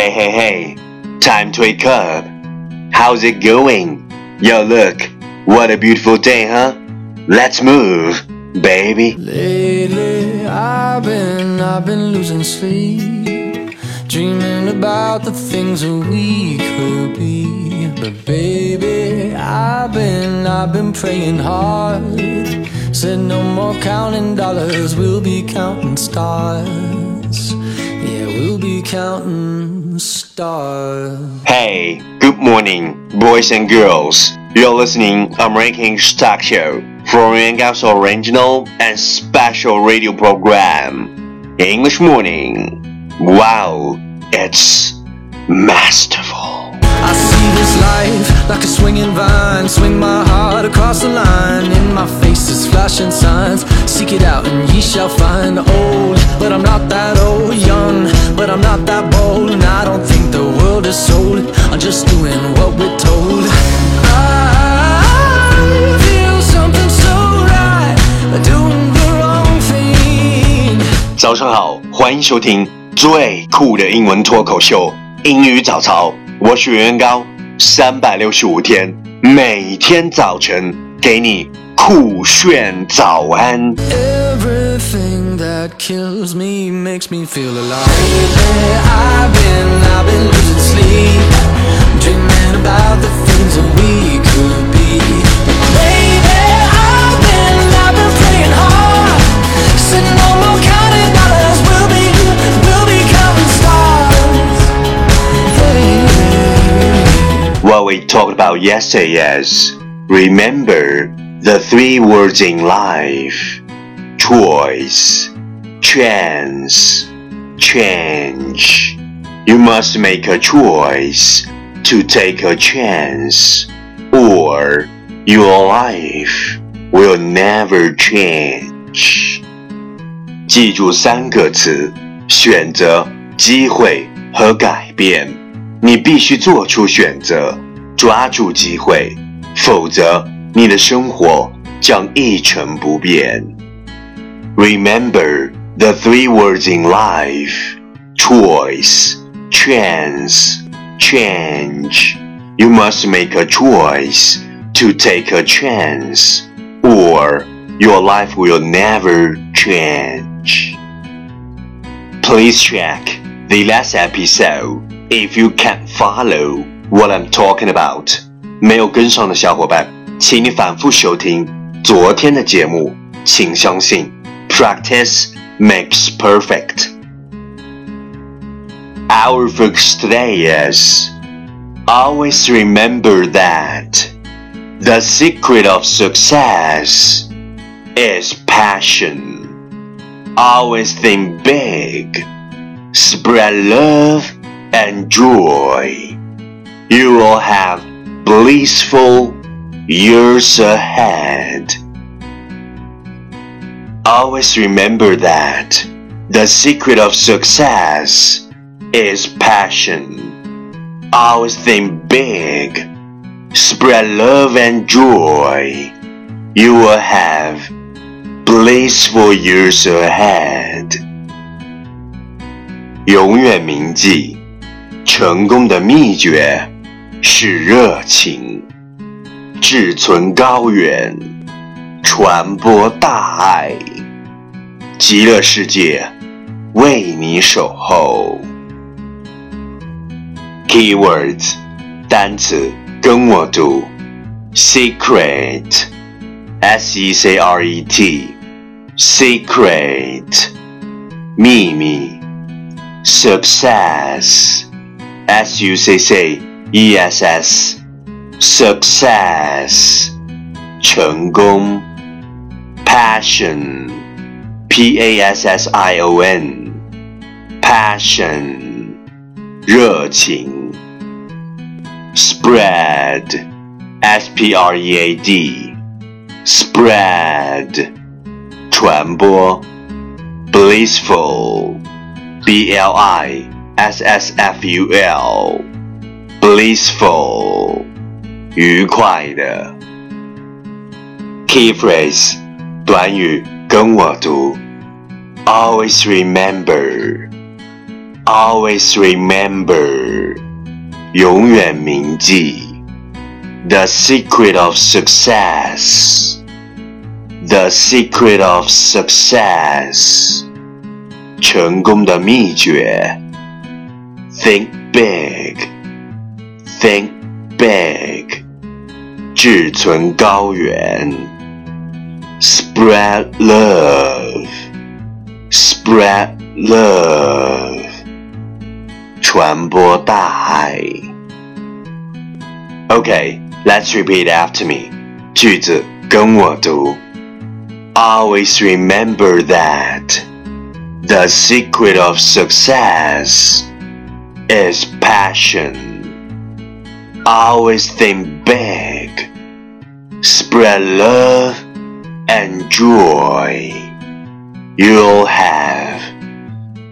Hey, hey, hey, time to wake up. How's it going? Yo, look, what a beautiful day, huh? Let's move, baby. Lately, I've been, I've been losing sleep, dreaming about the things that we could be. But baby, I've been, I've been praying hard. Said no more counting dollars, we'll be counting stars. Yeah, we'll be counting stars. Hey, good morning, boys and girls. You're listening American Stock Show from Yuangao's original and special radio program, English Morning. Wow, it's masterful. I see this life like a swinging vine. Swing my heart across the line. In my face is flashing signs. Seek it out and ye shall find. Old, but I'm not that old. Young, but I'm not that bold. And I don't think the world is sold. I'm just doing what we're told. I feel something so right. Doing the wrong thing. 早上好，欢迎收听最酷的英文脱口秀——英语早操。我是袁元高，三百六十五天，每天早晨给你酷炫早安。 Everything that kills me makes me feel alive. Lately, I've been, I've been losing sleep, dreaming about the things that we could be. Lately, I've been, I've been praying hard. Said no more counting dollars, we'll be, we'll be counting stars. Yeah. What we talked about yesterday is remember the three words in life choice, chance, change. You must make a choice to take a chance, or your life will never change. 记住三个词：选择、机会和改变。你必须做出选择，抓住机会，否则 你的生活将一成不变。Remember the three words in life: choice, chance, change. You must make a choice to take a chance, or your life will never change. Please check the last episode if you can't follow what I'm talking about. 没有跟上的小伙伴， 请你反复收听昨天的节目。请相信，practice makes perfect. Our focus today is always remember that the secret of success is passion. Always think big. Spread love and joy. You will have blissful years ahead. Always remember that the secret of success is passion. Always think big. Spread love and joy. You will have blissful years ahead. 永远铭记，成功的秘诀是热情， 志存高远，传播大爱，极乐世界为你守候。Keywords 单词跟我读，secret，s e c r e t，secret，秘密。success, S U C C E S S, success, 成功 passion, P A S S I O N, passion, 热情 spread, S P R E A D, spread, 传播 blissful. B L I S S F U L blissful 愉快的 key phrase 短语跟我读 always remember Always remember，永远铭记。The secret of success. The secret of success. 成功的秘诀。Think big. Think big. 志存高远。Spread love. Spread love. 传播大爱。Okay. Let's repeat after me. 句子跟我读。Always remember that the secret of success is passion. Always think big. Spread love and joy. You'll have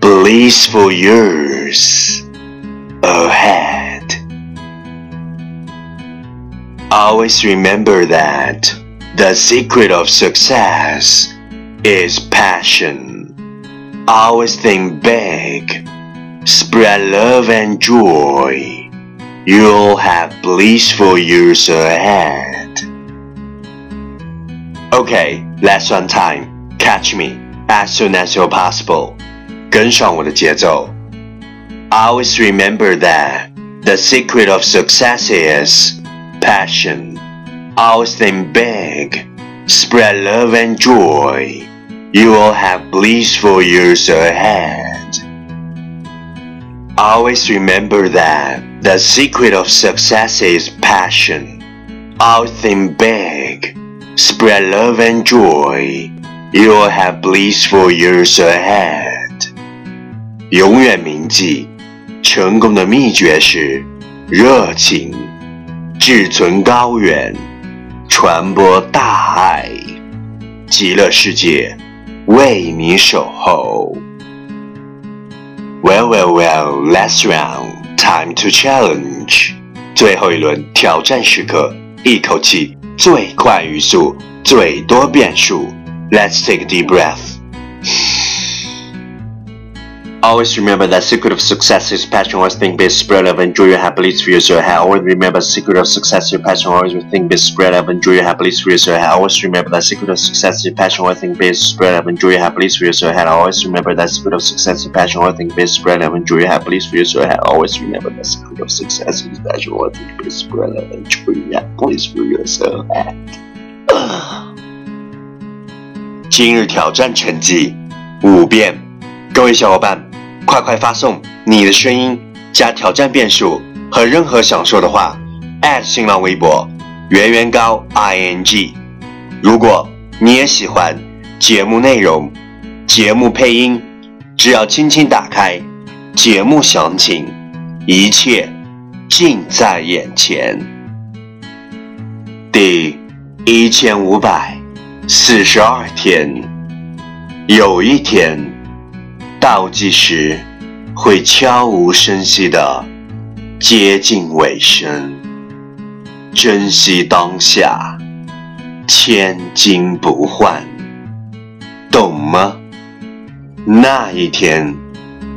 blissful years ahead. Always remember that the secret of success is passion. Always think big. Spread love and joy. You'll have blissful years ahead. Okay, last one time. Catch me as soon as you're possible. 跟上我的节奏. Always remember that the secret of success is passion. Always think big. Spread love and joy. You will have blissful years ahead. Always remember that the secret of success is passion. Always think big. Spread love and joy. You will have blissful years ahead. 永远铭记，成功的秘诀是热情。志存高远，传播大爱，极乐世界为你守候。Well, well, well, last round, Time to challenge。最后一轮挑战时刻，一口气最快语速，最多变数。Let's take a deep breath. Always remember that secret of success is passion. Always think big, spread love, enjoy your happily for yourself. Always remember secret of success is passion. Always think big, spread love, enjoy your happily for yourself. Always remember that secret of success is passion. Always think big, spread love, enjoy your happily for yourself. Always remember that secret of success is passion. Always think big, spread love, enjoy your happily for yourself. Always remember that secret of success is passion. Always think big, spread love, enjoy your happily for yourself. 今日挑战成绩五遍，各位小伙伴。 快快发送你的声音加挑战变数和任何想说的话，at 新浪微博圆圆高 ing。如果你也喜欢节目内容、节目配音，只要轻轻打开节目详情，一切尽在眼前。第一千五百四十二天，有一天。倒计时会悄无声息地接近尾声，珍惜当下，千金不换，懂吗？那一天，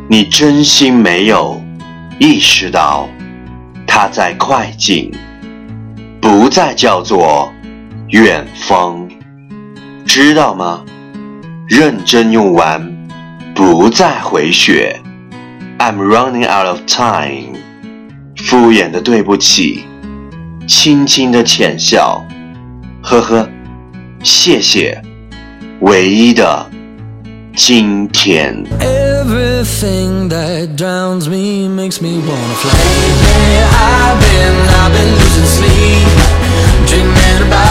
你真心没有意识到，它在快进，不再叫做远方，知道吗？认真用完。不再回血，I'm running out of time。敷衍的对不起，轻轻的浅笑，呵呵，谢谢，唯一的今天。Everything that drowns me makes me wanna fly. I've been, I've been losing sleep, dreaming about